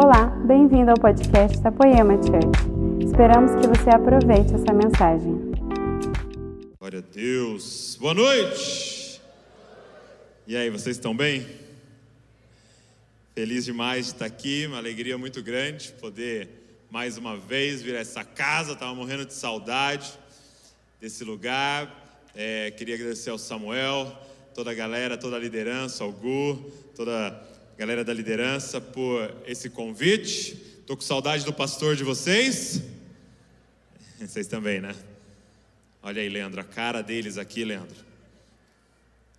Olá, bem-vindo ao podcast da Poema Church. Esperamos que você aproveite essa mensagem. Glória a Deus. Boa noite. E aí, vocês estão bem? Feliz demais de estar aqui, uma alegria muito grande poder mais uma vez vir a essa casa. Estava morrendo de saudade desse lugar. É, queria agradecer ao Samuel, toda a galera, toda a liderança, ao Gu, toda galera da liderança por esse convite. Estou com saudade do pastor de vocês. Vocês também, né? Olha aí, Leandro, a cara deles aqui, Leandro.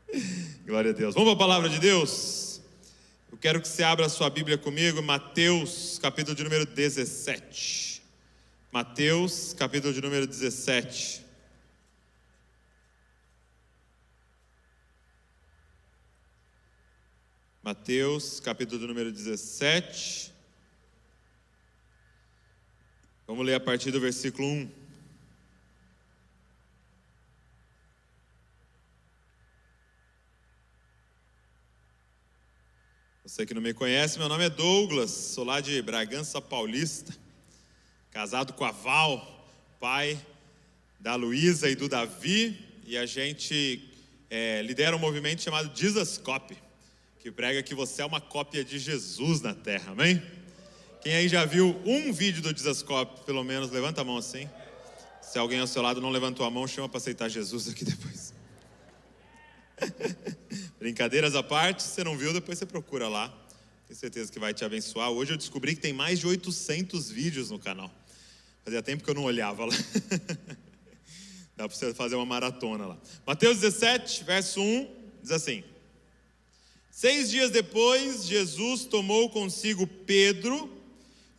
Glória a Deus. Vamos para a palavra de Deus? Eu quero que você abra a sua Bíblia comigo, Mateus, capítulo de número 17. Mateus, capítulo de número 17. Mateus, capítulo número 17. Vamos ler a partir do versículo 1. Você que não me conhece, meu nome é Douglas, sou lá de Bragança Paulista, casado com a Val, pai da Luísa e do Davi, e a gente é, lidera um movimento chamado Jesus que prega que você é uma cópia de Jesus na terra, amém? Quem aí já viu um vídeo do Dizascope, pelo menos, levanta a mão assim. Se alguém ao seu lado não levantou a mão, chama para aceitar Jesus aqui depois. Brincadeiras à parte, se você não viu, depois você procura lá. Tenho certeza que vai te abençoar. Hoje eu descobri que tem mais de 800 vídeos no canal. Fazia tempo que eu não olhava lá. Dá para você fazer uma maratona lá. Mateus 17, verso 1, diz assim: Seis dias depois, Jesus tomou consigo Pedro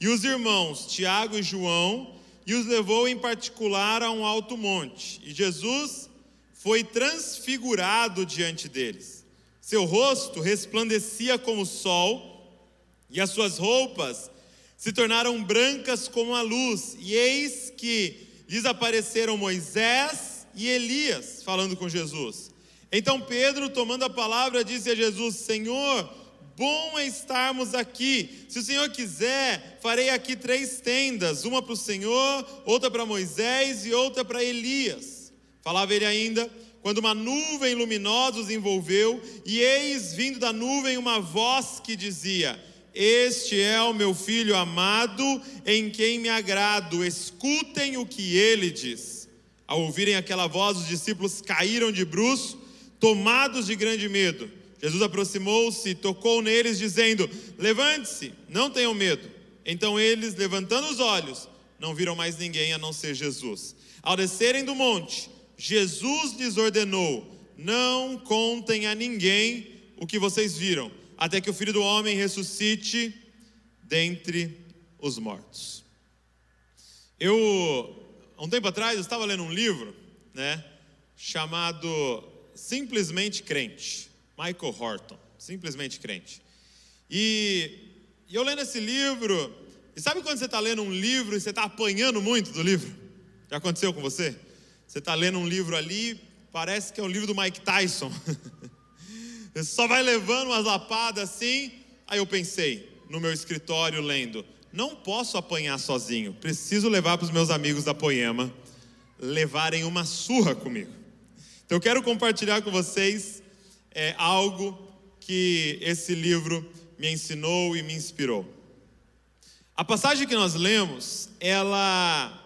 e os irmãos Tiago e João e os levou em particular a um alto monte. E Jesus foi transfigurado diante deles. Seu rosto resplandecia como o sol e as suas roupas se tornaram brancas como a luz. E eis que lhes apareceram Moisés e Elias falando com Jesus. Então Pedro, tomando a palavra, disse a Jesus: Senhor, bom é estarmos aqui. Se o Senhor quiser, farei aqui três tendas: uma para o Senhor, outra para Moisés e outra para Elias. Falava ele ainda, quando uma nuvem luminosa os envolveu, e eis vindo da nuvem uma voz que dizia: Este é o meu filho amado, em quem me agrado, escutem o que ele diz. Ao ouvirem aquela voz, os discípulos caíram de bruços tomados de grande medo. Jesus aproximou-se, tocou neles, dizendo: Levante-se, não tenham medo. Então eles, levantando os olhos, não viram mais ninguém a não ser Jesus. Ao descerem do monte, Jesus lhes ordenou: Não contem a ninguém o que vocês viram, até que o filho do homem ressuscite dentre os mortos. Eu, há um tempo atrás, eu estava lendo um livro, né, chamado Simplesmente Crente, Michael Horton, Simplesmente Crente. E, e eu lendo esse livro, e sabe quando você está lendo um livro e você está apanhando muito do livro? Já aconteceu com você? Você está lendo um livro ali, parece que é um livro do Mike Tyson. você só vai levando umas lapadas assim. Aí eu pensei, no meu escritório lendo, não posso apanhar sozinho, preciso levar para os meus amigos da Poema levarem uma surra comigo. Então eu quero compartilhar com vocês é, algo que esse livro me ensinou e me inspirou. A passagem que nós lemos, ela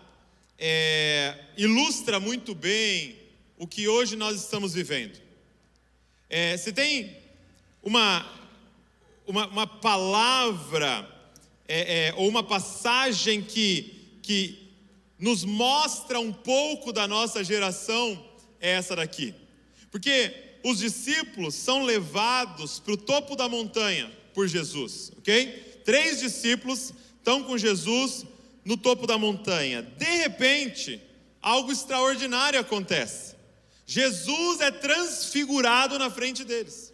é, ilustra muito bem o que hoje nós estamos vivendo. É, se tem uma, uma, uma palavra é, é, ou uma passagem que, que nos mostra um pouco da nossa geração, é essa daqui. Porque os discípulos são levados para o topo da montanha por Jesus, ok? Três discípulos estão com Jesus no topo da montanha. De repente, algo extraordinário acontece. Jesus é transfigurado na frente deles.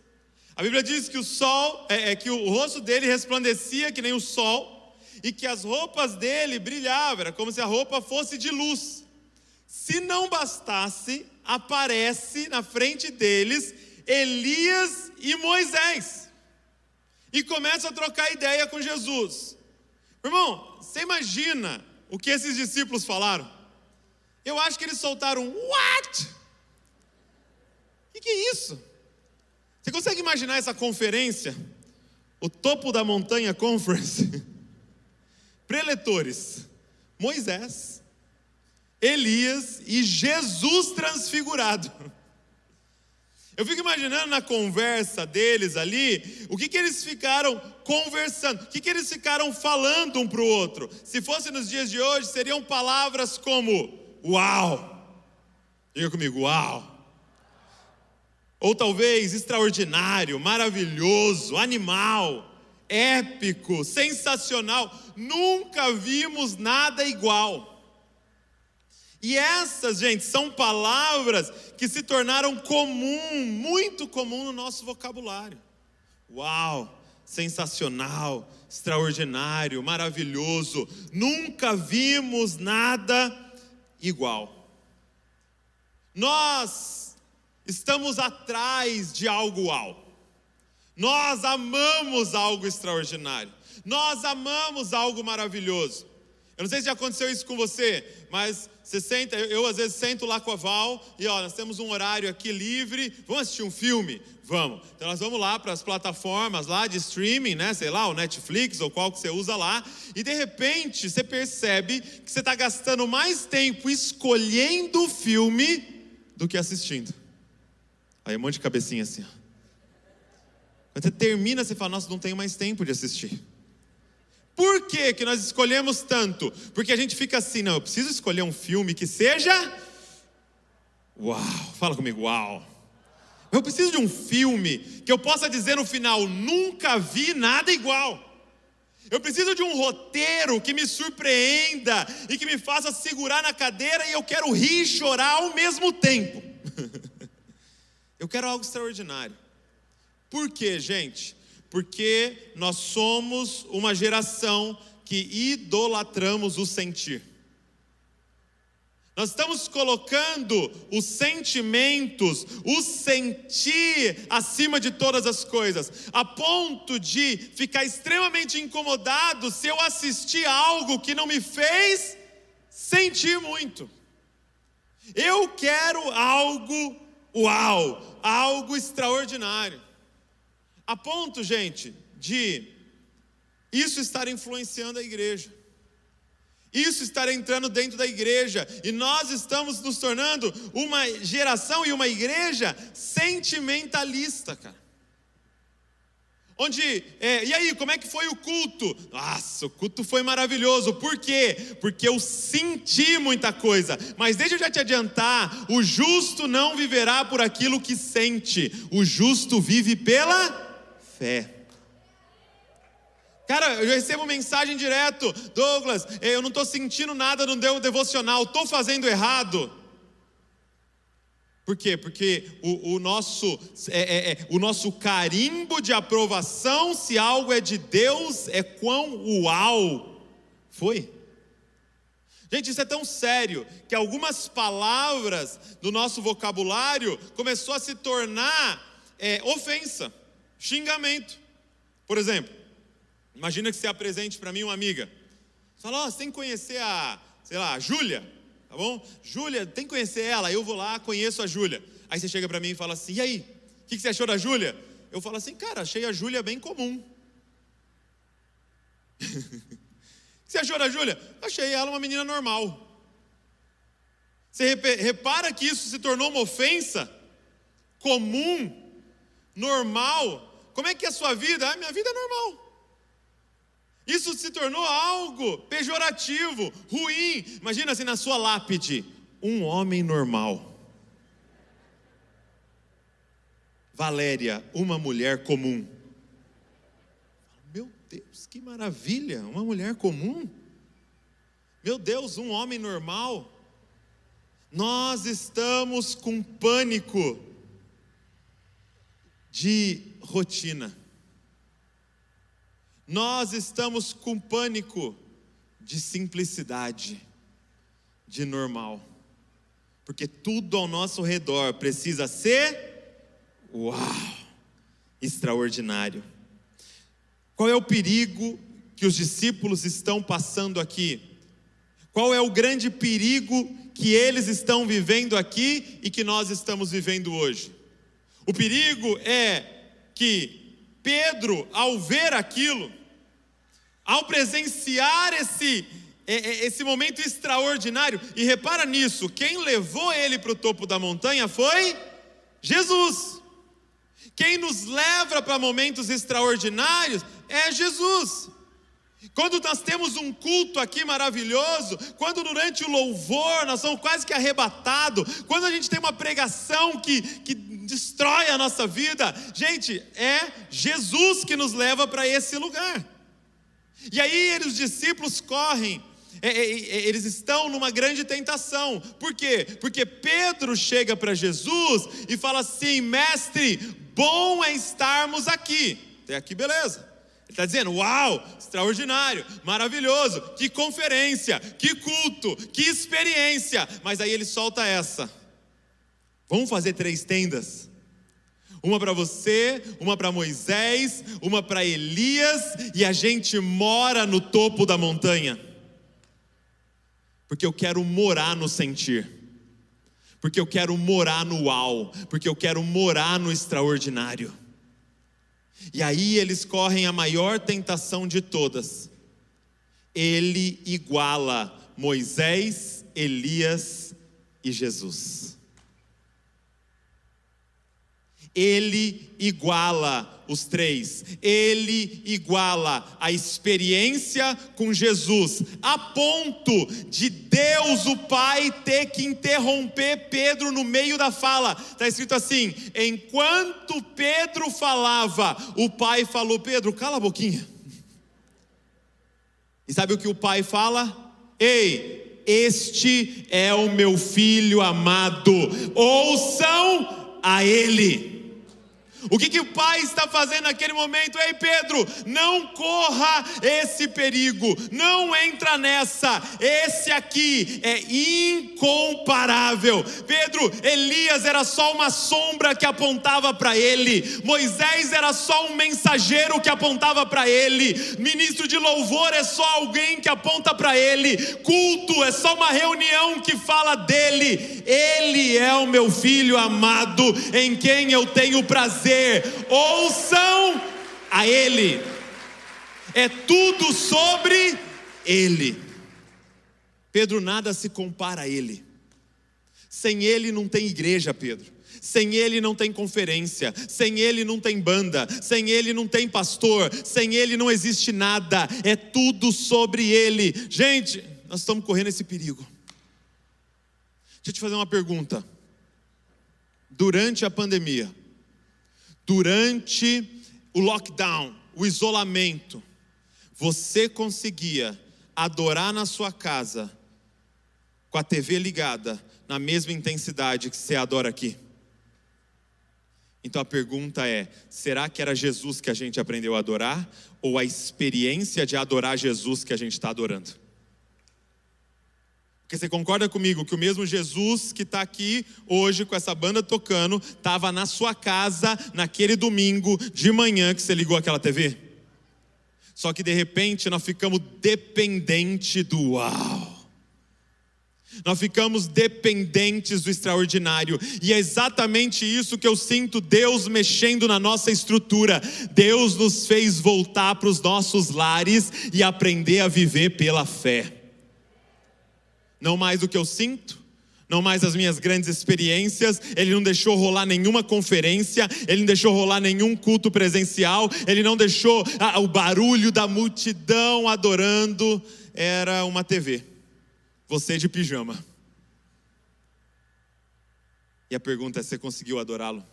A Bíblia diz que o sol, é, é, que o rosto dele resplandecia que nem o sol, e que as roupas dele brilhavam, era como se a roupa fosse de luz. Se não bastasse, aparece na frente deles Elias e Moisés. E começa a trocar ideia com Jesus. Irmão, você imagina o que esses discípulos falaram? Eu acho que eles soltaram what? O que, que é isso? Você consegue imaginar essa conferência? O topo da montanha conference? Preletores, Moisés, Elias e Jesus transfigurado. Eu fico imaginando na conversa deles ali, o que, que eles ficaram conversando, o que, que eles ficaram falando um para o outro. Se fosse nos dias de hoje, seriam palavras como uau, diga comigo, uau. Ou talvez extraordinário, maravilhoso, animal, épico, sensacional. Nunca vimos nada igual. E essas, gente, são palavras que se tornaram comum, muito comum no nosso vocabulário. Uau, sensacional, extraordinário, maravilhoso. Nunca vimos nada igual. Nós estamos atrás de algo uau. Nós amamos algo extraordinário. Nós amamos algo maravilhoso. Eu não sei se já aconteceu isso com você, mas você senta, eu, eu, às vezes sento lá com a Val e ó, nós temos um horário aqui livre, vamos assistir um filme? Vamos. Então nós vamos lá para as plataformas lá de streaming, né? Sei lá, o Netflix ou qual que você usa lá, e de repente você percebe que você está gastando mais tempo escolhendo o filme do que assistindo. Aí um monte de cabecinha assim. Quando você termina, você fala, nossa, não tenho mais tempo de assistir. Por que, que nós escolhemos tanto? Porque a gente fica assim, não, eu preciso escolher um filme que seja. Uau, fala comigo, uau. Eu preciso de um filme que eu possa dizer no final: nunca vi nada igual. Eu preciso de um roteiro que me surpreenda e que me faça segurar na cadeira e eu quero rir e chorar ao mesmo tempo. eu quero algo extraordinário. Por quê, gente? Porque nós somos uma geração que idolatramos o sentir. Nós estamos colocando os sentimentos, o sentir acima de todas as coisas, a ponto de ficar extremamente incomodado se eu assistir algo que não me fez sentir muito. Eu quero algo uau, algo extraordinário. A ponto, gente, de isso estar influenciando a igreja. Isso estar entrando dentro da igreja, e nós estamos nos tornando uma geração e uma igreja sentimentalista, cara. Onde, é, e aí, como é que foi o culto? Nossa, o culto foi maravilhoso. Por quê? Porque eu senti muita coisa. Mas deixa eu já te adiantar: o justo não viverá por aquilo que sente, o justo vive pela fé. Cara, eu recebo mensagem direto, Douglas, eu não estou sentindo nada no meu devocional, estou fazendo errado. Por quê? Porque o, o nosso, é, é, é, o nosso carimbo de aprovação, se algo é de Deus, é quão uau foi. Gente, isso é tão sério que algumas palavras do nosso vocabulário começou a se tornar é, ofensa xingamento. Por exemplo, imagina que você apresente para mim uma amiga. Você fala, oh, você tem que conhecer a, sei lá, a Júlia, tá bom? Júlia, tem que conhecer ela. Eu vou lá, conheço a Júlia. Aí você chega para mim e fala assim, e aí? O que você achou da Júlia? Eu falo assim, cara, achei a Júlia bem comum. que você achou da Júlia? Achei ela uma menina normal. Você repara que isso se tornou uma ofensa comum, normal, como é que é a sua vida? Ah, minha vida é normal. Isso se tornou algo pejorativo, ruim. Imagina assim na sua lápide: um homem normal. Valéria, uma mulher comum. Meu Deus, que maravilha! Uma mulher comum. Meu Deus, um homem normal. Nós estamos com pânico de rotina. Nós estamos com pânico de simplicidade, de normal. Porque tudo ao nosso redor precisa ser uau, extraordinário. Qual é o perigo que os discípulos estão passando aqui? Qual é o grande perigo que eles estão vivendo aqui e que nós estamos vivendo hoje? O perigo é que Pedro, ao ver aquilo, ao presenciar esse, é, é, esse momento extraordinário, e repara nisso, quem levou ele para o topo da montanha foi Jesus. Quem nos leva para momentos extraordinários é Jesus. Quando nós temos um culto aqui maravilhoso, quando durante o louvor nós somos quase que arrebatados, quando a gente tem uma pregação que, que destrói a nossa vida, gente, é Jesus que nos leva para esse lugar. E aí os discípulos correm, é, é, é, eles estão numa grande tentação, por quê? Porque Pedro chega para Jesus e fala assim: mestre, bom é estarmos aqui, até aqui beleza. Ele está dizendo: Uau, extraordinário, maravilhoso, que conferência, que culto, que experiência. Mas aí ele solta essa: Vamos fazer três tendas. Uma para você, uma para Moisés, uma para Elias, e a gente mora no topo da montanha. Porque eu quero morar no sentir. Porque eu quero morar no uau, porque eu quero morar no extraordinário. E aí eles correm a maior tentação de todas. Ele iguala Moisés, Elias e Jesus. Ele iguala os três. Ele iguala a experiência com Jesus, a ponto de Deus, o Pai, ter que interromper Pedro no meio da fala. Está escrito assim: enquanto Pedro falava, o Pai falou: Pedro, cala a boquinha. E sabe o que o Pai fala? Ei, este é o meu filho amado, ouçam a ele. O que, que o pai está fazendo naquele momento? Ei, Pedro, não corra esse perigo, não entra nessa. Esse aqui é incomparável. Pedro, Elias era só uma sombra que apontava para ele, Moisés era só um mensageiro que apontava para ele, ministro de louvor é só alguém que aponta para ele, culto é só uma reunião que fala dele. Ele é o meu filho amado, em quem eu tenho prazer ouçam a Ele. É tudo sobre Ele. Pedro nada se compara a Ele. Sem Ele não tem igreja, Pedro. Sem Ele não tem conferência, sem Ele não tem banda, sem Ele não tem pastor, sem Ele não existe nada, é tudo sobre Ele. Gente, nós estamos correndo esse perigo. Deixa eu te fazer uma pergunta. Durante a pandemia, durante o lockdown, o isolamento, você conseguia adorar na sua casa, com a TV ligada, na mesma intensidade que você adora aqui? Então a pergunta é: será que era Jesus que a gente aprendeu a adorar? Ou a experiência de adorar Jesus que a gente está adorando? Porque você concorda comigo que o mesmo Jesus que está aqui hoje com essa banda tocando, estava na sua casa naquele domingo de manhã que você ligou aquela TV? Só que de repente nós ficamos dependentes do uau. Nós ficamos dependentes do extraordinário, e é exatamente isso que eu sinto Deus mexendo na nossa estrutura. Deus nos fez voltar para os nossos lares e aprender a viver pela fé não mais do que eu sinto, não mais as minhas grandes experiências, ele não deixou rolar nenhuma conferência, ele não deixou rolar nenhum culto presencial, ele não deixou ah, o barulho da multidão adorando, era uma TV. Você de pijama. E a pergunta é: você conseguiu adorá-lo?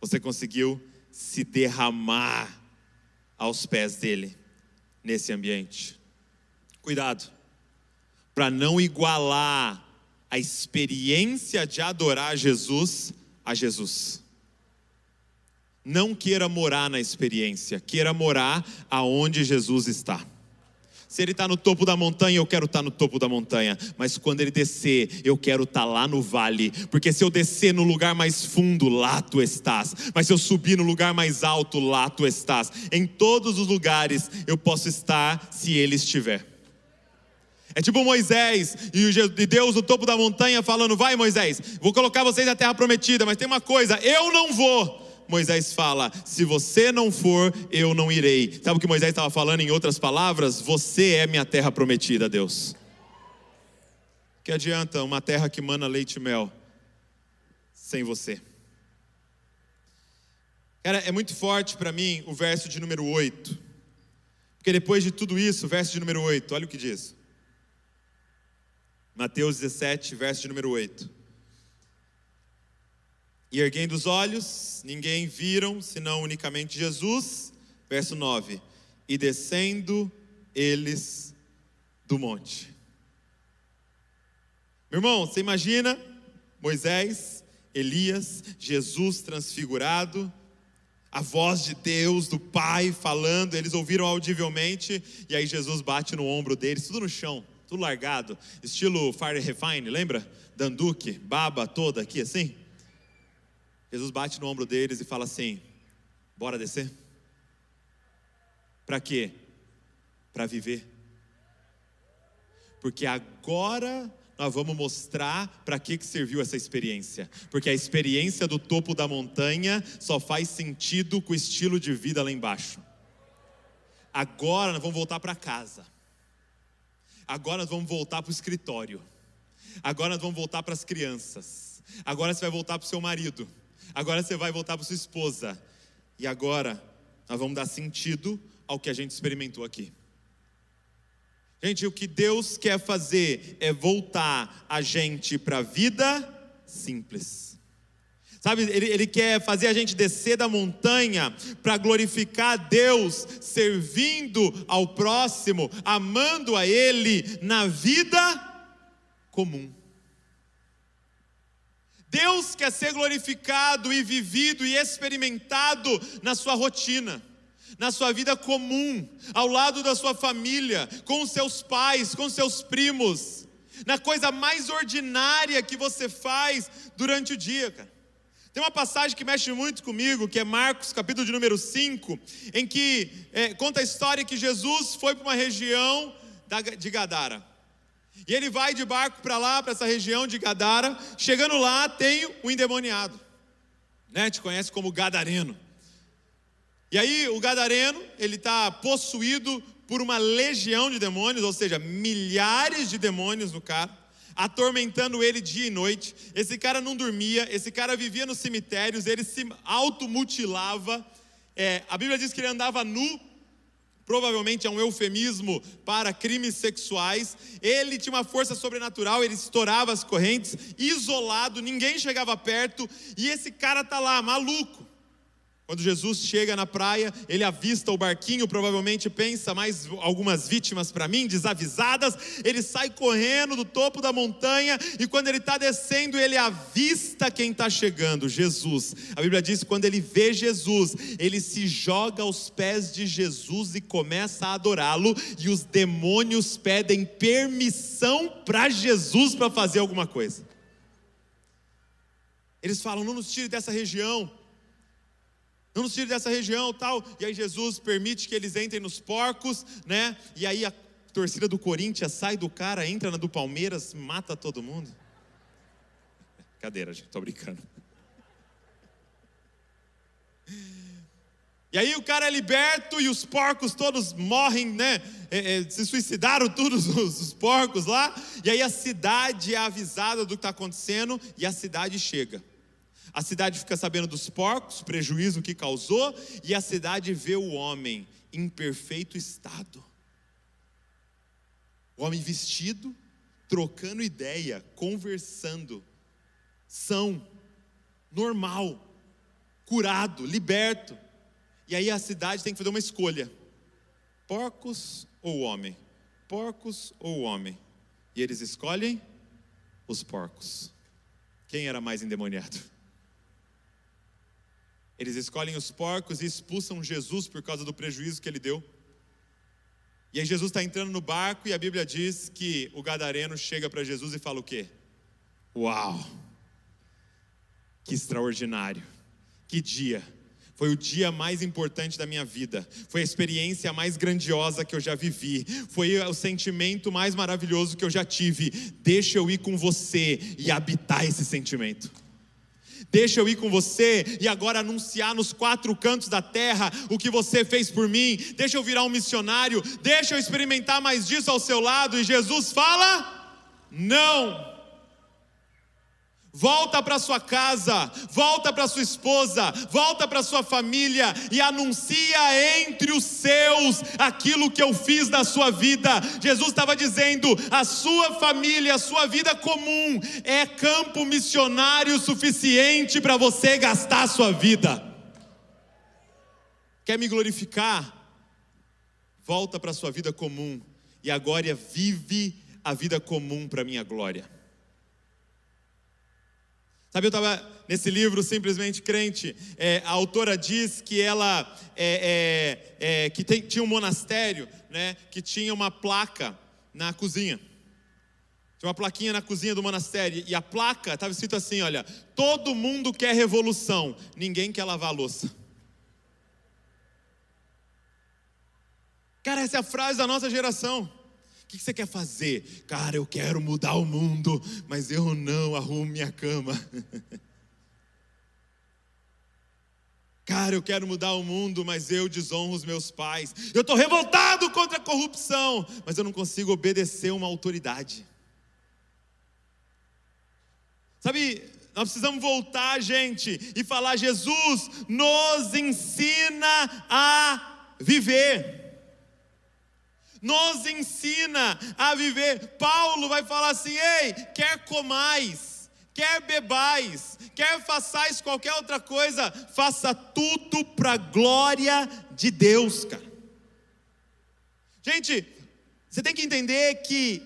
Você conseguiu se derramar aos pés dele nesse ambiente? Cuidado para não igualar a experiência de adorar Jesus a Jesus. Não queira morar na experiência, queira morar aonde Jesus está. Se ele está no topo da montanha, eu quero estar tá no topo da montanha. Mas quando ele descer, eu quero estar tá lá no vale. Porque se eu descer no lugar mais fundo, lá tu estás. Mas se eu subir no lugar mais alto, lá tu estás. Em todos os lugares eu posso estar se ele estiver. É tipo Moisés e Deus no topo da montanha falando: Vai, Moisés, vou colocar vocês na terra prometida, mas tem uma coisa, eu não vou. Moisés fala: Se você não for, eu não irei. Sabe o que Moisés estava falando em outras palavras? Você é minha terra prometida, Deus. Que adianta uma terra que mana leite e mel sem você? Cara, é muito forte para mim o verso de número 8. Porque depois de tudo isso, o verso de número 8, olha o que diz. Mateus 17, verso de número 8. E erguendo os olhos, ninguém viram, senão unicamente Jesus. Verso 9. E descendo eles do monte. Meu irmão, você imagina Moisés, Elias, Jesus transfigurado, a voz de Deus, do Pai falando, eles ouviram audivelmente, e aí Jesus bate no ombro deles, tudo no chão, tudo largado, estilo Fire Refine, lembra? Danduque, baba toda aqui assim. Jesus bate no ombro deles e fala assim: Bora descer? Para quê? Para viver. Porque agora nós vamos mostrar para que, que serviu essa experiência. Porque a experiência do topo da montanha só faz sentido com o estilo de vida lá embaixo. Agora nós vamos voltar para casa. Agora vamos voltar para o escritório. Agora vamos voltar para as crianças. Agora você vai voltar para o seu marido agora você vai voltar para sua esposa. E agora nós vamos dar sentido ao que a gente experimentou aqui. Gente, o que Deus quer fazer é voltar a gente para a vida simples. Sabe, ele, ele, quer fazer a gente descer da montanha para glorificar a Deus, servindo ao próximo, amando a Ele na vida comum. Deus quer ser glorificado e vivido e experimentado na sua rotina, na sua vida comum, ao lado da sua família, com seus pais, com seus primos, na coisa mais ordinária que você faz durante o dia, cara. Tem uma passagem que mexe muito comigo, que é Marcos, capítulo de número 5, em que é, conta a história que Jesus foi para uma região de Gadara. E ele vai de barco para lá, para essa região de Gadara. Chegando lá, tem um endemoniado. Né? Te conhece como Gadareno. E aí, o Gadareno, ele está possuído por uma legião de demônios, ou seja, milhares de demônios no cara, atormentando ele dia e noite. Esse cara não dormia, esse cara vivia nos cemitérios, ele se automutilava. É, a Bíblia diz que ele andava nu provavelmente é um eufemismo para crimes sexuais. Ele tinha uma força sobrenatural, ele estourava as correntes, isolado, ninguém chegava perto, e esse cara tá lá, maluco. Quando Jesus chega na praia, ele avista o barquinho, provavelmente pensa mais algumas vítimas para mim, desavisadas. Ele sai correndo do topo da montanha e quando ele está descendo, ele avista quem está chegando, Jesus. A Bíblia diz que quando ele vê Jesus, ele se joga aos pés de Jesus e começa a adorá-lo. E os demônios pedem permissão para Jesus para fazer alguma coisa. Eles falam: não nos tire dessa região não nos tire dessa região tal. E aí Jesus permite que eles entrem nos porcos, né? E aí a torcida do Corinthians sai do cara, entra na do Palmeiras, mata todo mundo. Cadeira, gente, tô brincando. E aí o cara é liberto e os porcos todos morrem, né? É, é, se suicidaram todos os, os porcos lá. E aí a cidade é avisada do que está acontecendo e a cidade chega. A cidade fica sabendo dos porcos, prejuízo que causou, e a cidade vê o homem em perfeito estado. O homem vestido, trocando ideia, conversando, são, normal, curado, liberto. E aí a cidade tem que fazer uma escolha: porcos ou homem? Porcos ou homem? E eles escolhem os porcos. Quem era mais endemoniado? Eles escolhem os porcos e expulsam Jesus por causa do prejuízo que ele deu. E aí Jesus está entrando no barco e a Bíblia diz que o gadareno chega para Jesus e fala o quê? Uau! Que extraordinário! Que dia! Foi o dia mais importante da minha vida. Foi a experiência mais grandiosa que eu já vivi. Foi o sentimento mais maravilhoso que eu já tive. Deixa eu ir com você e habitar esse sentimento. Deixa eu ir com você e agora anunciar nos quatro cantos da terra o que você fez por mim. Deixa eu virar um missionário. Deixa eu experimentar mais disso ao seu lado. E Jesus fala: Não. Volta para sua casa, volta para sua esposa, volta para sua família e anuncia entre os seus aquilo que eu fiz na sua vida. Jesus estava dizendo: a sua família, a sua vida comum é campo missionário suficiente para você gastar a sua vida. Quer me glorificar? Volta para a sua vida comum e agora vive a vida comum para minha glória. Sabe, eu estava nesse livro, Simplesmente Crente, é, a autora diz que ela é, é, é, que tem, tinha um monastério, né, que tinha uma placa na cozinha. Tinha uma plaquinha na cozinha do monastério, e a placa estava escrito assim: olha, todo mundo quer revolução, ninguém quer lavar a louça. Cara, essa é a frase da nossa geração que você quer fazer? Cara, eu quero mudar o mundo, mas eu não arrumo minha cama. Cara, eu quero mudar o mundo, mas eu desonro os meus pais. Eu estou revoltado contra a corrupção, mas eu não consigo obedecer uma autoridade. Sabe, nós precisamos voltar, gente, e falar: Jesus nos ensina a viver nos ensina a viver. Paulo vai falar assim: ei, quer comais, quer bebais, quer façais qualquer outra coisa, faça tudo para a glória de Deus, cara. Gente, você tem que entender que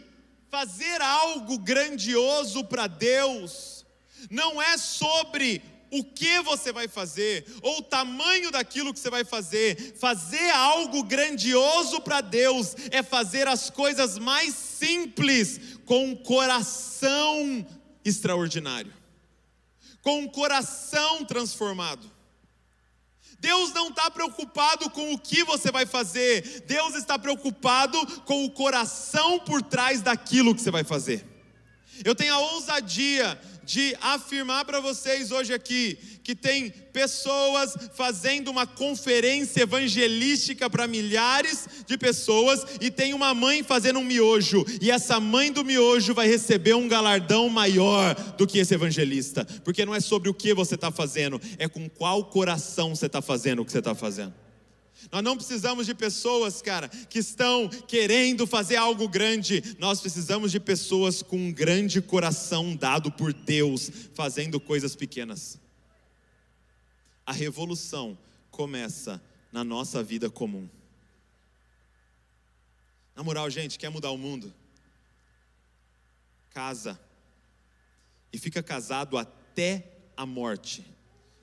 fazer algo grandioso para Deus não é sobre o que você vai fazer, ou o tamanho daquilo que você vai fazer. Fazer algo grandioso para Deus é fazer as coisas mais simples com um coração extraordinário, com um coração transformado. Deus não está preocupado com o que você vai fazer, Deus está preocupado com o coração por trás daquilo que você vai fazer. Eu tenho a ousadia de afirmar para vocês hoje aqui que tem pessoas fazendo uma conferência evangelística para milhares de pessoas e tem uma mãe fazendo um miojo, e essa mãe do miojo vai receber um galardão maior do que esse evangelista, porque não é sobre o que você está fazendo, é com qual coração você está fazendo o que você está fazendo. Nós não precisamos de pessoas, cara, que estão querendo fazer algo grande. Nós precisamos de pessoas com um grande coração dado por Deus, fazendo coisas pequenas. A revolução começa na nossa vida comum. Na moral, gente, quer mudar o mundo? Casa. E fica casado até a morte.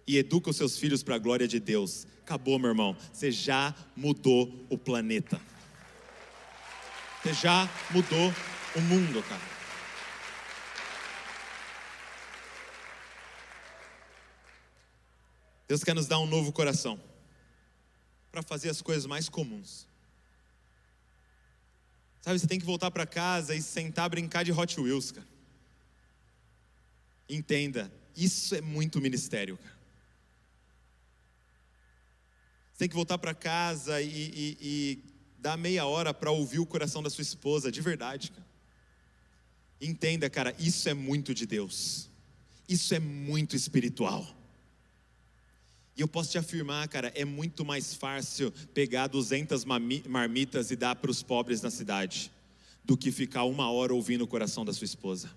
E educa os seus filhos para a glória de Deus acabou, meu irmão. Você já mudou o planeta. Você já mudou o mundo, cara. Deus quer nos dar um novo coração para fazer as coisas mais comuns. Sabe, você tem que voltar para casa e sentar brincar de Hot Wheels, cara. Entenda, isso é muito ministério, cara. Tem que voltar para casa e, e, e, dar meia hora para ouvir o coração da sua esposa, de verdade, cara. Entenda, cara, isso é muito de Deus. Isso é muito espiritual. E eu posso te afirmar, cara, é muito mais fácil pegar 200 marmitas e dar para os pobres na cidade do que ficar uma hora ouvindo o coração da sua esposa.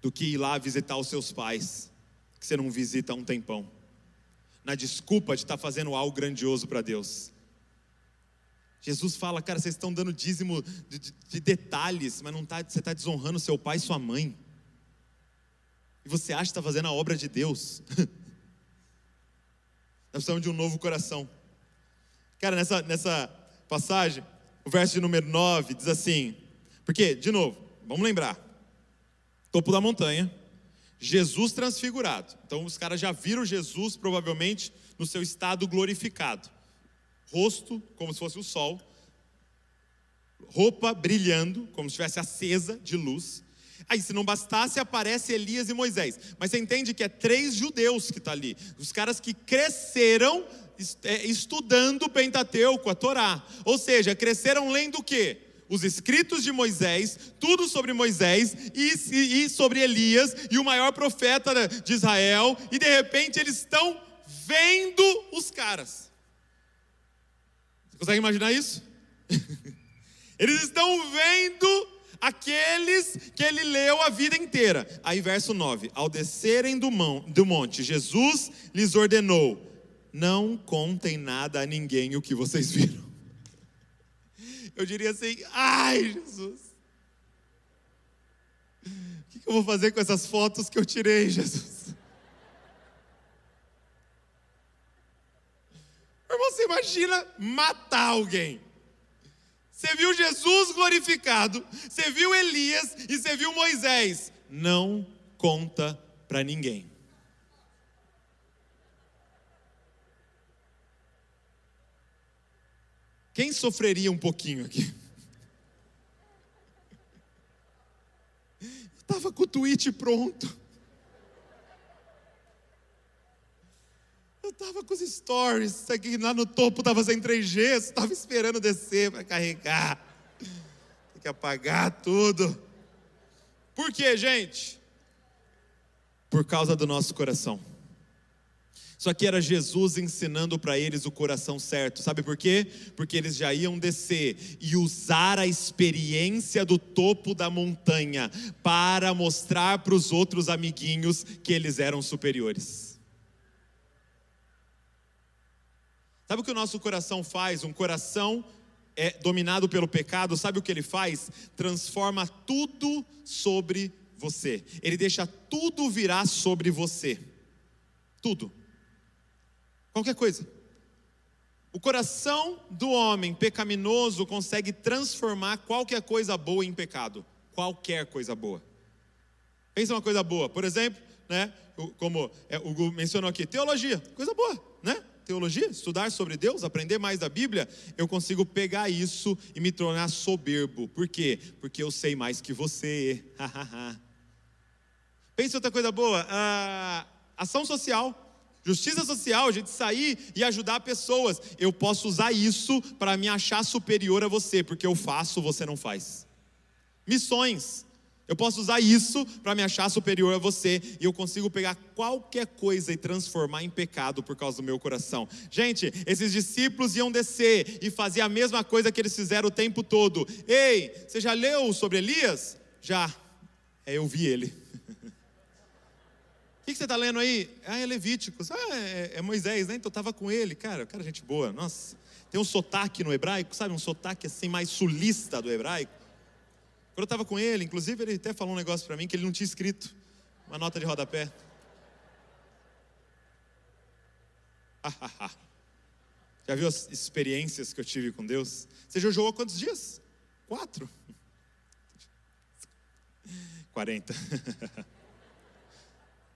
Do que ir lá visitar os seus pais, que você não visita há um tempão na desculpa de estar tá fazendo algo grandioso para Deus. Jesus fala, cara, vocês estão dando dízimo de, de, de detalhes, mas não tá, você está desonrando seu pai e sua mãe. E você acha que está fazendo a obra de Deus. Nós precisamos de um novo coração. Cara, nessa, nessa passagem, o verso de número 9 diz assim: porque, de novo, vamos lembrar, topo da montanha, Jesus transfigurado. Então os caras já viram Jesus provavelmente no seu estado glorificado. Rosto como se fosse o sol, roupa brilhando, como se estivesse acesa de luz. Aí, se não bastasse, aparece Elias e Moisés. Mas você entende que é três judeus que estão tá ali. Os caras que cresceram é, estudando o Pentateuco, a Torá. Ou seja, cresceram lendo o quê? Os escritos de Moisés, tudo sobre Moisés e, e sobre Elias e o maior profeta de Israel. E de repente eles estão vendo os caras. Você consegue imaginar isso? Eles estão vendo aqueles que ele leu a vida inteira. Aí, verso 9: Ao descerem do, do monte, Jesus lhes ordenou: Não contem nada a ninguém o que vocês viram. Eu diria assim: Ai, Jesus, o que eu vou fazer com essas fotos que eu tirei, Jesus? Irmão, você imagina matar alguém. Você viu Jesus glorificado, você viu Elias e você viu Moisés. Não conta para ninguém. Quem sofreria um pouquinho aqui? Estava com o tweet pronto. Eu estava com os stories, aqui lá no topo estava sem 3G, estava esperando descer para carregar. Tem que apagar tudo. Por quê, gente? Por causa do nosso coração. Isso aqui era Jesus ensinando para eles o coração certo. Sabe por quê? Porque eles já iam descer e usar a experiência do topo da montanha para mostrar para os outros amiguinhos que eles eram superiores. Sabe o que o nosso coração faz? Um coração é dominado pelo pecado, sabe o que ele faz? Transforma tudo sobre você. Ele deixa tudo virar sobre você. Tudo. Qualquer coisa. O coração do homem pecaminoso consegue transformar qualquer coisa boa em pecado. Qualquer coisa boa. Pensa uma coisa boa, por exemplo, né? Como é, o Hugo mencionou aqui, teologia, coisa boa, né? teologia, estudar sobre Deus, aprender mais da Bíblia, eu consigo pegar isso e me tornar soberbo. Por quê? Porque eu sei mais que você. Pense outra coisa boa: ah, ação social. Justiça social, a gente sair e ajudar pessoas. Eu posso usar isso para me achar superior a você, porque eu faço, você não faz. Missões. Eu posso usar isso para me achar superior a você e eu consigo pegar qualquer coisa e transformar em pecado por causa do meu coração. Gente, esses discípulos iam descer e fazer a mesma coisa que eles fizeram o tempo todo. Ei, você já leu sobre Elias? Já. É, eu vi ele. O que, você está lendo aí? Ah, é Levíticos. Ah, é, é Moisés, né? Então estava com ele. Cara, cara, gente boa. Nossa, tem um sotaque no hebraico, sabe? Um sotaque assim mais sulista do hebraico. Quando eu estava com ele, inclusive ele até falou um negócio para mim que ele não tinha escrito, uma nota de rodapé. Já viu as experiências que eu tive com Deus? Você já jogou quantos dias? Quatro? Quarenta.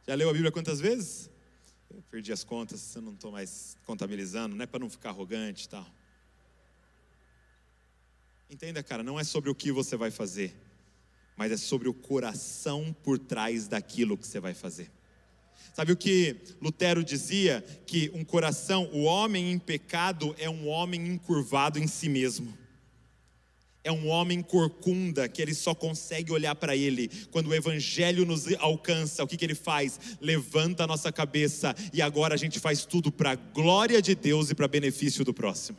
Já leu a Bíblia quantas vezes? Eu perdi as contas, eu não estou mais contabilizando, não é para não ficar arrogante e tal. Entenda, cara, não é sobre o que você vai fazer, mas é sobre o coração por trás daquilo que você vai fazer. Sabe o que Lutero dizia? Que um coração, o homem em pecado é um homem encurvado em si mesmo. É um homem corcunda que ele só consegue olhar para ele. Quando o evangelho nos alcança, o que, que ele faz? Levanta a nossa cabeça e agora a gente faz tudo para a glória de Deus e para benefício do próximo.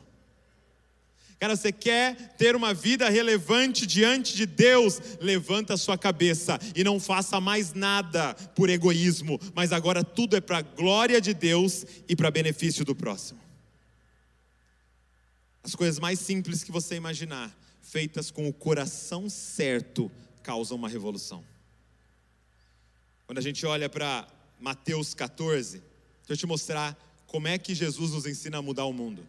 Cara, você quer ter uma vida relevante diante de Deus? Levanta a sua cabeça e não faça mais nada por egoísmo, mas agora tudo é para a glória de Deus e para benefício do próximo. As coisas mais simples que você imaginar, feitas com o coração certo, causam uma revolução. Quando a gente olha para Mateus 14, deixa eu te mostrar como é que Jesus nos ensina a mudar o mundo.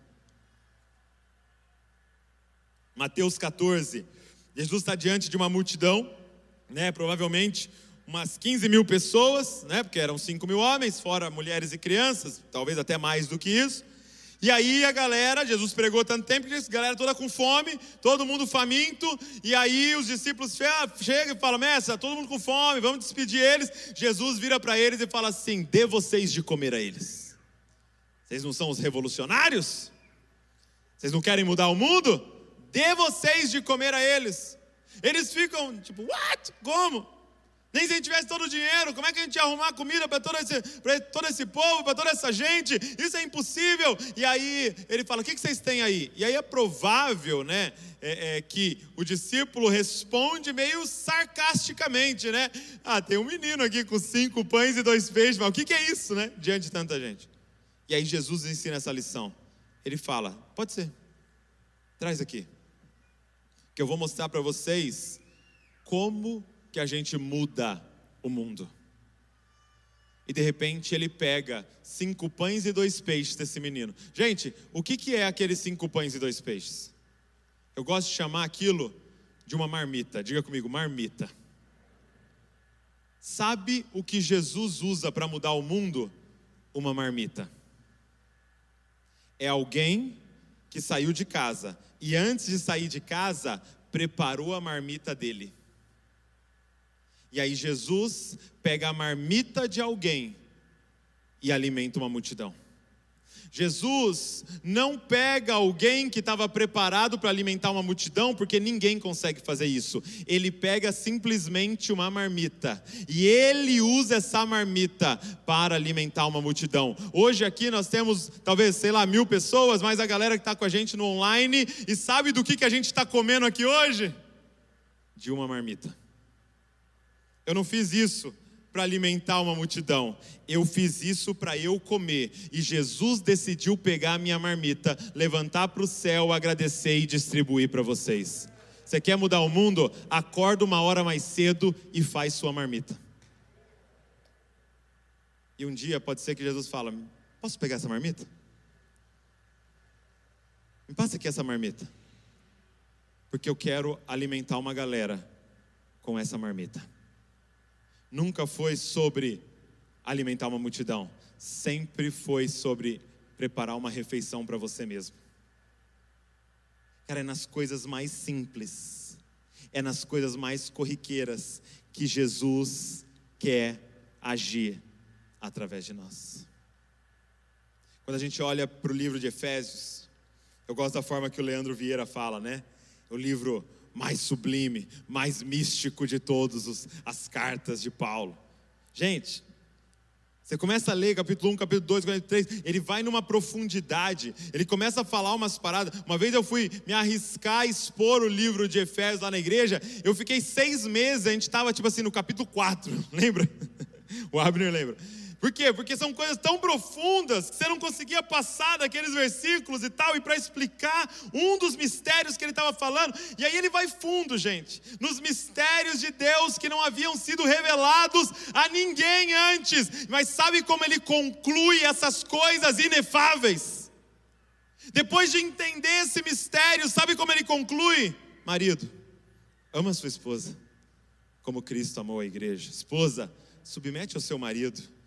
Mateus 14. Jesus está diante de uma multidão, né? Provavelmente umas 15 mil pessoas, né? Porque eram 5 mil homens, fora mulheres e crianças, talvez até mais do que isso. E aí a galera, Jesus pregou tanto tempo que a galera toda com fome, todo mundo faminto, e aí os discípulos chegam e falam: Mestre, todo mundo com fome, vamos despedir eles. Jesus vira para eles e fala assim: Dê vocês de comer a eles. Vocês não são os revolucionários? Vocês não querem mudar o mundo? Dê vocês de comer a eles. Eles ficam tipo, what? Como? Nem se a gente tivesse todo o dinheiro, como é que a gente ia arrumar comida para todo, esse, todo esse povo, para toda essa gente? Isso é impossível. E aí ele fala: O que, que vocês têm aí? E aí é provável, né, é, é, que o discípulo responde meio sarcasticamente, né? Ah, tem um menino aqui com cinco pães e dois peixes, mas o que, que é isso, né? Diante de tanta gente. E aí Jesus ensina essa lição. Ele fala: Pode ser, traz aqui, que eu vou mostrar para vocês como que a gente muda o mundo. E de repente ele pega cinco pães e dois peixes desse menino. Gente, o que, que é aqueles cinco pães e dois peixes? Eu gosto de chamar aquilo de uma marmita. Diga comigo, marmita. Sabe o que Jesus usa para mudar o mundo? Uma marmita. É alguém que saiu de casa e antes de sair de casa, preparou a marmita dele. E aí Jesus pega a marmita de alguém e alimenta uma multidão. Jesus não pega alguém que estava preparado para alimentar uma multidão, porque ninguém consegue fazer isso. Ele pega simplesmente uma marmita e ele usa essa marmita para alimentar uma multidão. Hoje aqui nós temos talvez, sei lá, mil pessoas, mas a galera que está com a gente no online e sabe do que, que a gente está comendo aqui hoje? De uma marmita. Eu não fiz isso para alimentar uma multidão. Eu fiz isso para eu comer. E Jesus decidiu pegar a minha marmita, levantar para o céu, agradecer e distribuir para vocês. Você quer mudar o mundo? Acorda uma hora mais cedo e faz sua marmita. E um dia pode ser que Jesus fala: Posso pegar essa marmita? Me passa aqui essa marmita. Porque eu quero alimentar uma galera com essa marmita nunca foi sobre alimentar uma multidão, sempre foi sobre preparar uma refeição para você mesmo. Cara, é nas coisas mais simples, é nas coisas mais corriqueiras que Jesus quer agir através de nós. Quando a gente olha para o livro de Efésios, eu gosto da forma que o Leandro Vieira fala, né? O livro mais sublime, mais místico de todas as cartas de Paulo. Gente, você começa a ler capítulo 1, capítulo 2, capítulo 3, ele vai numa profundidade, ele começa a falar umas paradas. Uma vez eu fui me arriscar a expor o livro de Efésios lá na igreja, eu fiquei seis meses, a gente estava tipo assim no capítulo 4, lembra? O Abner lembra. Por quê? Porque são coisas tão profundas que você não conseguia passar daqueles versículos e tal, e para explicar um dos mistérios que ele estava falando. E aí ele vai fundo, gente, nos mistérios de Deus que não haviam sido revelados a ninguém antes. Mas sabe como ele conclui essas coisas inefáveis? Depois de entender esse mistério, sabe como ele conclui? Marido, ama sua esposa, como Cristo amou a igreja. Esposa, submete ao seu marido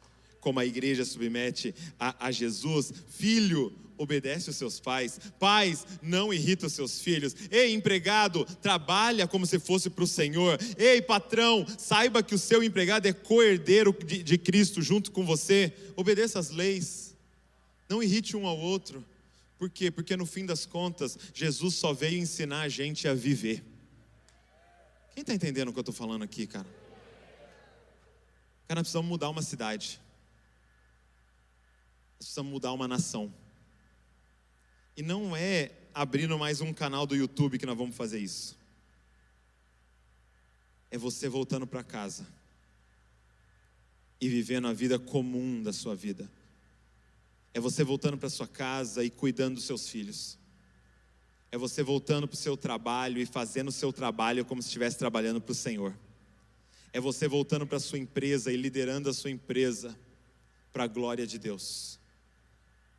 como a igreja submete a, a Jesus. Filho, obedece os seus pais. Pais, não irrita os seus filhos. Ei, empregado, trabalha como se fosse para o Senhor. Ei, patrão, saiba que o seu empregado é co-herdeiro de, de Cristo junto com você. Obedeça as leis. Não irrite um ao outro. Por quê? Porque no fim das contas, Jesus só veio ensinar a gente a viver. Quem está entendendo o que eu estou falando aqui, cara? Cara, nós precisamos mudar uma cidade precisamos mudar uma nação. E não é abrindo mais um canal do YouTube que nós vamos fazer isso. É você voltando para casa e vivendo a vida comum da sua vida. É você voltando para sua casa e cuidando dos seus filhos. É você voltando para o seu trabalho e fazendo o seu trabalho como se estivesse trabalhando para o Senhor. É você voltando para a sua empresa e liderando a sua empresa para a glória de Deus.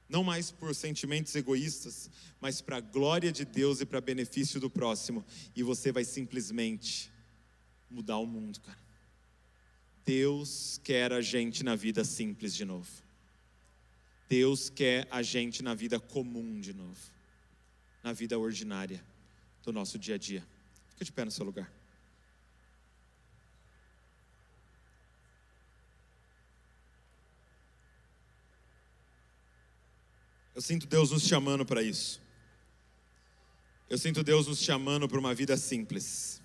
Não mais por sentimentos egoístas, mas para a glória de Deus e para benefício do próximo, e você vai simplesmente mudar o mundo, cara. Deus quer a gente na vida simples de novo. Deus quer a gente na vida comum de novo, na vida ordinária do nosso dia a dia. Fica de pé no seu lugar. Eu sinto Deus nos chamando para isso. Eu sinto Deus nos chamando para uma vida simples.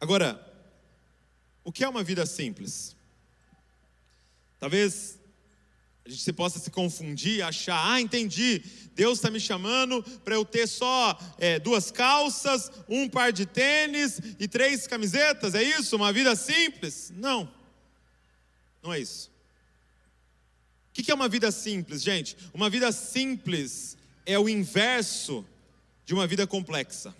Agora, o que é uma vida simples? Talvez a gente se possa se confundir, achar, ah, entendi, Deus está me chamando para eu ter só é, duas calças, um par de tênis e três camisetas, é isso? Uma vida simples? Não, não é isso. O que é uma vida simples, gente? Uma vida simples é o inverso de uma vida complexa.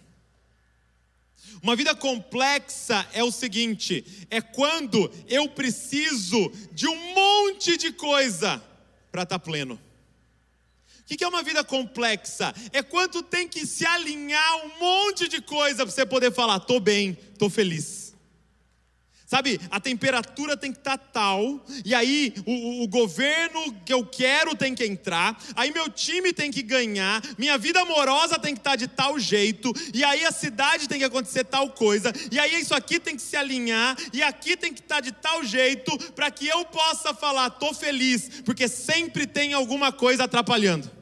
Uma vida complexa é o seguinte: é quando eu preciso de um monte de coisa para estar tá pleno. O que é uma vida complexa? É quando tem que se alinhar um monte de coisa para você poder falar: estou bem, estou feliz. Sabe, a temperatura tem que estar tá tal, e aí o, o, governo que eu quero tem que entrar, aí meu time tem que ganhar, minha vida amorosa tem que estar tá de tal jeito, e aí a cidade tem que acontecer tal coisa, e aí isso aqui tem que se alinhar, e aqui tem que estar tá de tal jeito, para que eu possa falar, estou feliz, porque sempre tem alguma coisa atrapalhando.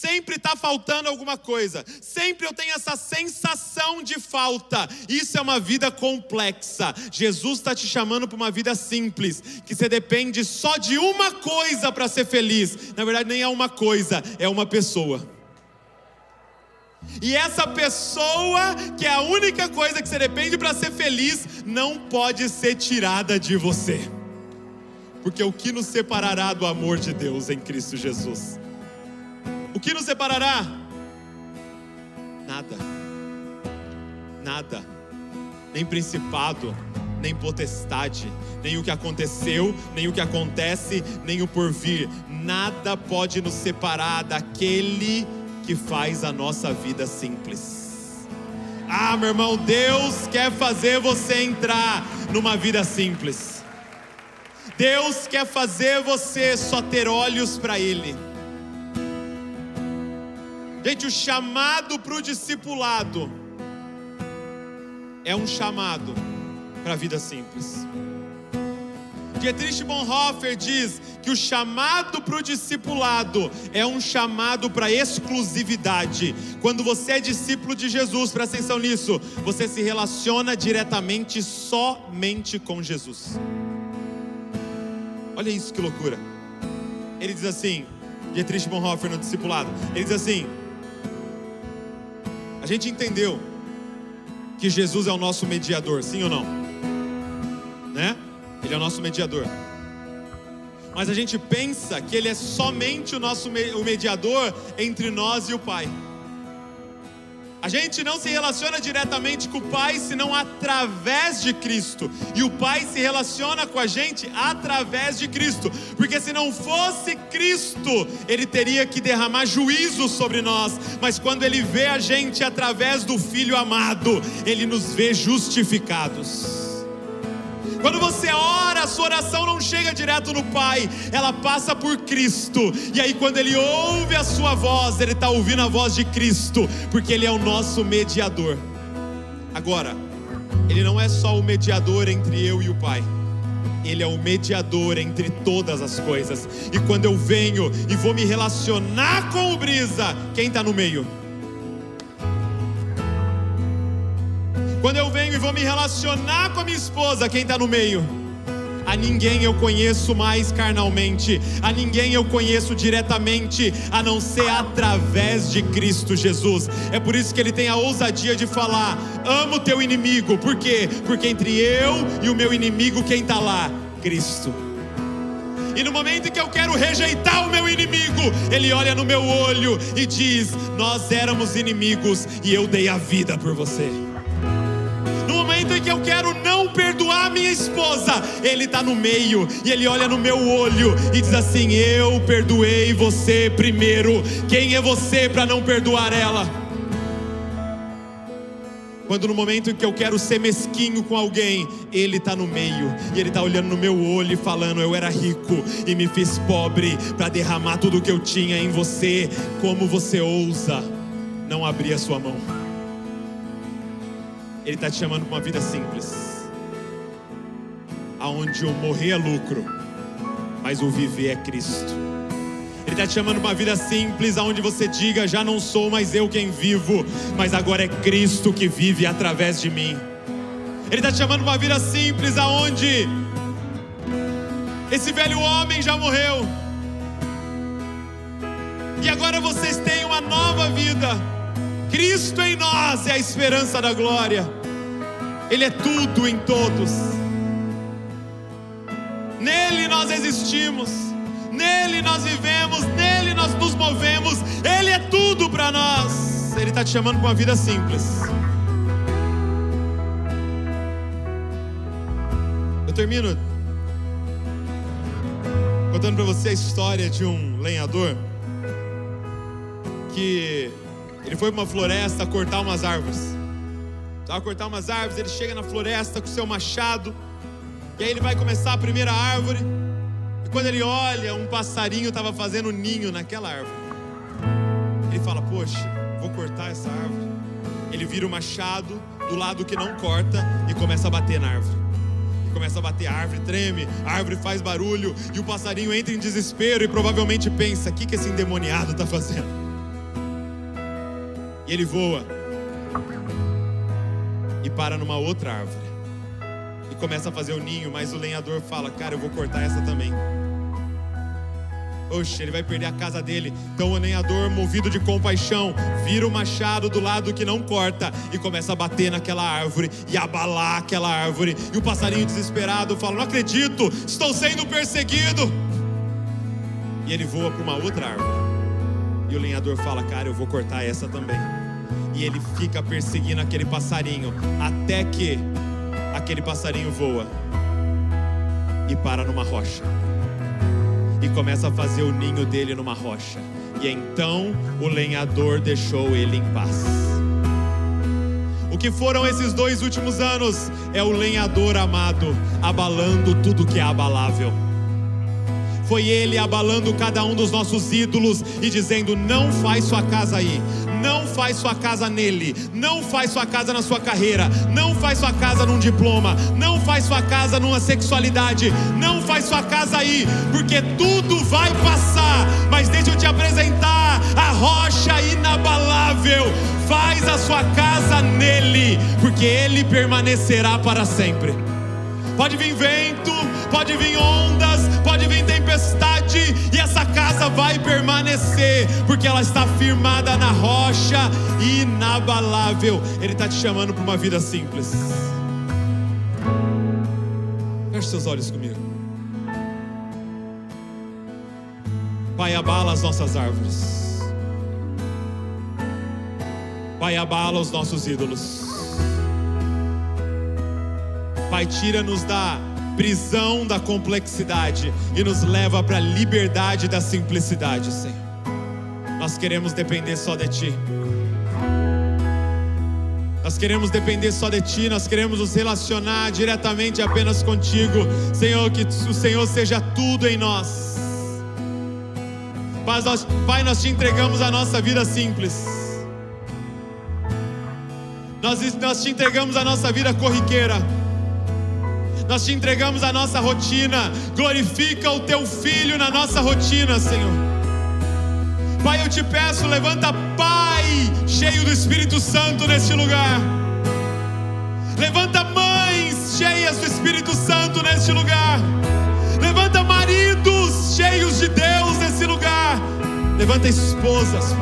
Sempre está faltando alguma coisa, sempre eu tenho essa sensação de falta. Isso é uma vida complexa. Jesus está te chamando para uma vida simples, que você depende só de uma coisa para ser feliz. Na verdade, nem é uma coisa, é uma pessoa. E essa pessoa, que é a única coisa que você depende para ser feliz, não pode ser tirada de você. Porque o que nos separará do amor de Deus em Cristo Jesus? O que nos separará? Nada. Nada. Nem principado, nem potestade, nem o que aconteceu, nem o que acontece, nem o porvir. Nada pode nos separar daquele que faz a nossa vida simples. Ah, meu irmão, Deus quer fazer você entrar numa vida simples. Deus quer fazer você só ter olhos para Ele. Gente, o chamado para o discipulado é um chamado para a vida simples. Dietrich Bonhoeffer diz que o chamado para o discipulado é um chamado para exclusividade. Quando você é discípulo de Jesus, presta atenção nisso, você se relaciona diretamente somente com Jesus. Olha isso que loucura. Ele diz assim, Dietrich Bonhoeffer no discipulado, ele diz assim: a gente entendeu que Jesus é o nosso mediador, sim ou não? Né? Ele é o nosso mediador. Mas a gente pensa que ele é somente o nosso o mediador entre nós e o Pai. A gente não se relaciona diretamente com o Pai senão através de Cristo. E o Pai se relaciona com a gente através de Cristo. Porque se não fosse Cristo, Ele teria que derramar juízo sobre nós. Mas quando Ele vê a gente através do Filho amado, Ele nos vê justificados. Quando você ora, sua oração não chega direto no Pai, ela passa por Cristo. E aí, quando Ele ouve a sua voz, Ele está ouvindo a voz de Cristo, porque Ele é o nosso mediador. Agora, Ele não é só o mediador entre eu e o Pai. Ele é o mediador entre todas as coisas. E quando eu venho e vou me relacionar com o Brisa, quem está no meio? Quando eu venho e vou me relacionar com a minha esposa, quem está no meio? A ninguém eu conheço mais carnalmente, a ninguém eu conheço diretamente, a não ser através de Cristo Jesus. É por isso que ele tem a ousadia de falar: amo teu inimigo. Por quê? Porque entre eu e o meu inimigo, quem está lá? Cristo. E no momento em que eu quero rejeitar o meu inimigo, ele olha no meu olho e diz: Nós éramos inimigos e eu dei a vida por você momento em que eu quero não perdoar minha esposa, Ele está no meio e Ele olha no meu olho e diz assim: Eu perdoei você primeiro. Quem é você para não perdoar ela? Quando no momento em que eu quero ser mesquinho com alguém, Ele está no meio e Ele está olhando no meu olho e falando: Eu era rico e me fiz pobre para derramar tudo o que eu tinha em você. Como você ousa não abrir a sua mão? Ele está te chamando para uma vida simples, aonde o morrer é lucro, mas o viver é Cristo. Ele está te chamando para uma vida simples, aonde você diga: já não sou mais eu quem vivo, mas agora é Cristo que vive através de mim. Ele está te chamando para uma vida simples, aonde esse velho homem já morreu. E agora vocês têm uma nova vida. Cristo em nós é a esperança da glória. Ele é tudo em todos. Nele nós existimos nele nós vivemos, nele nós nos movemos, Ele é tudo para nós. Ele está te chamando para uma vida simples. Eu termino contando para você a história de um lenhador que ele foi para uma floresta cortar umas árvores. Estava cortar umas árvores, ele chega na floresta com seu machado, e aí ele vai começar a primeira árvore. E quando ele olha, um passarinho estava fazendo ninho naquela árvore. Ele fala: Poxa, vou cortar essa árvore. Ele vira o machado do lado que não corta e começa a bater na árvore. E começa a bater, a árvore treme, a árvore faz barulho e o passarinho entra em desespero e provavelmente pensa: O que, que esse endemoniado está fazendo? E ele voa e para numa outra árvore e começa a fazer o ninho, mas o lenhador fala: Cara, eu vou cortar essa também. Oxe, ele vai perder a casa dele. Então o lenhador, movido de compaixão, vira o machado do lado que não corta e começa a bater naquela árvore e abalar aquela árvore. E o passarinho desesperado fala: Não acredito, estou sendo perseguido. E ele voa para uma outra árvore. E o lenhador fala: Cara, eu vou cortar essa também. E ele fica perseguindo aquele passarinho até que aquele passarinho voa e para numa rocha e começa a fazer o ninho dele numa rocha. E então o lenhador deixou ele em paz. O que foram esses dois últimos anos? É o lenhador amado abalando tudo que é abalável. Foi ele abalando cada um dos nossos ídolos e dizendo: Não faz sua casa aí, não faz sua casa nele, não faz sua casa na sua carreira, não faz sua casa num diploma, não faz sua casa numa sexualidade, não faz sua casa aí, porque tudo vai passar. Mas deixa eu te apresentar a rocha inabalável. Faz a sua casa nele, porque ele permanecerá para sempre. Pode vir vento, pode vir ondas, pode vir tempestade, e essa casa vai permanecer, porque ela está firmada na rocha inabalável. Ele está te chamando para uma vida simples. Feche seus olhos comigo. Pai, abala as nossas árvores. Pai, abala os nossos ídolos. Pai, tira-nos da prisão da complexidade e nos leva para a liberdade da simplicidade, Senhor. Nós queremos depender só de Ti. Nós queremos depender só de Ti, nós queremos nos relacionar diretamente apenas contigo. Senhor, que o Senhor seja tudo em nós. Pai nós, Pai, nós te entregamos a nossa vida simples. Nós, nós te entregamos a nossa vida corriqueira nós te entregamos a nossa rotina. Glorifica o teu filho na nossa rotina, Senhor. Pai, eu te peço, levanta Pai cheio do Espírito Santo neste lugar. Levanta mães cheias do Espírito Santo neste lugar. Levanta maridos cheios de Deus nesse lugar. Levanta esposas.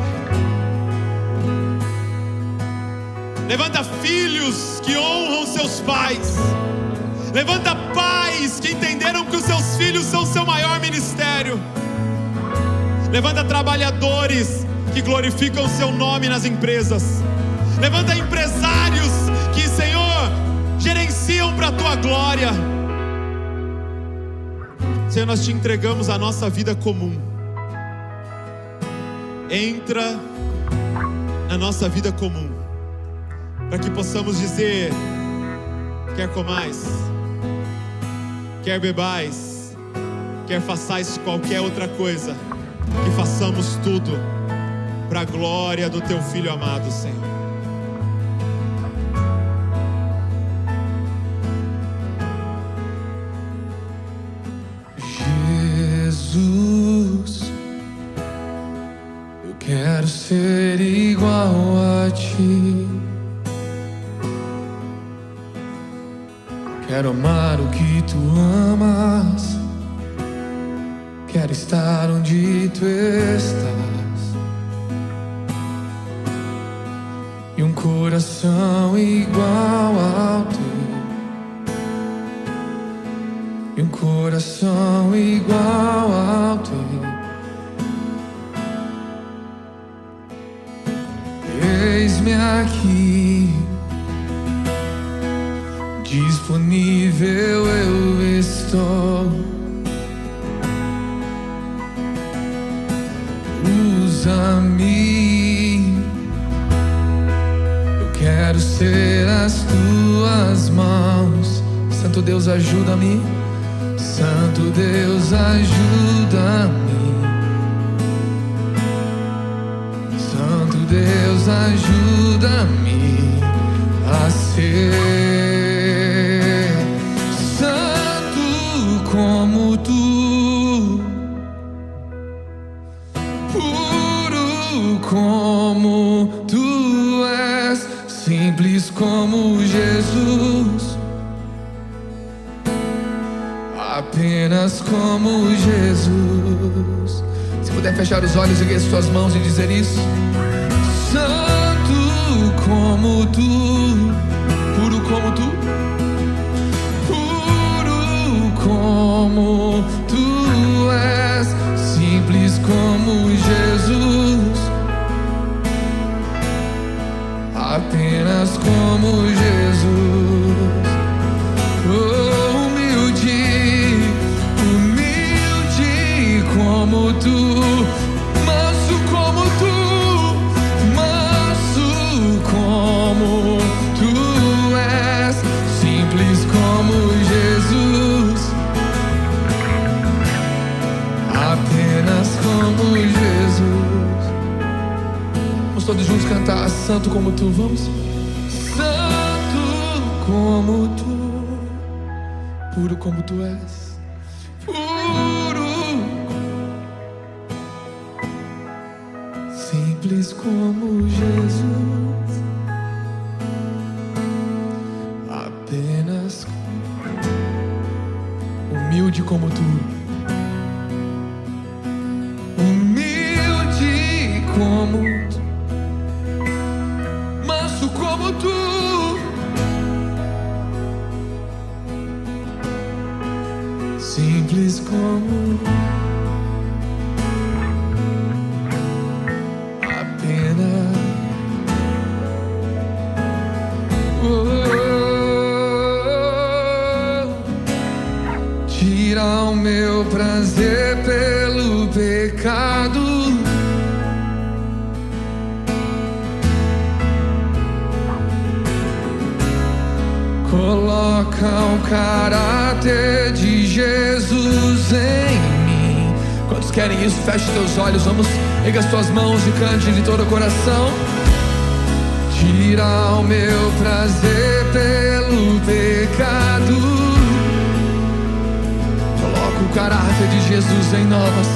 Levanta filhos que honram seus pais. Levanta pais que entenderam que os seus filhos são seu maior ministério. Levanta trabalhadores que glorificam o seu nome nas empresas. Levanta empresários que, Senhor, gerenciam para a tua glória. Senhor, nós te entregamos a nossa vida comum. Entra na nossa vida comum, para que possamos dizer: quer comais, quer bebais, quer façais qualquer outra coisa, que façamos tudo para a glória do teu Filho amado, Senhor. Jesus, eu quero ser igual a ti. Quero amar o que tu amas. Quero estar onde tu estás. E um coração igual ao teu. E um coração igual ao ajuda-me. Santo Deus, ajuda-me. Santo Deus, ajuda-me a ser santo como tu, puro como tu és, simples como Jesus. Apenas como Jesus. Se puder fechar os olhos, erguer suas mãos e dizer isso. Santo como tu, puro como tu, puro como tu és, simples como Jesus. Apenas como Jesus. Santo como tu, vamos? Santo como tu, puro como tu és, puro, simples como Jesus, apenas humilde como tu, em nós.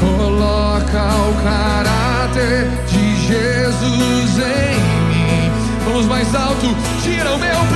Coloca o caráter de Jesus em mim. Vamos mais alto. Tira o meu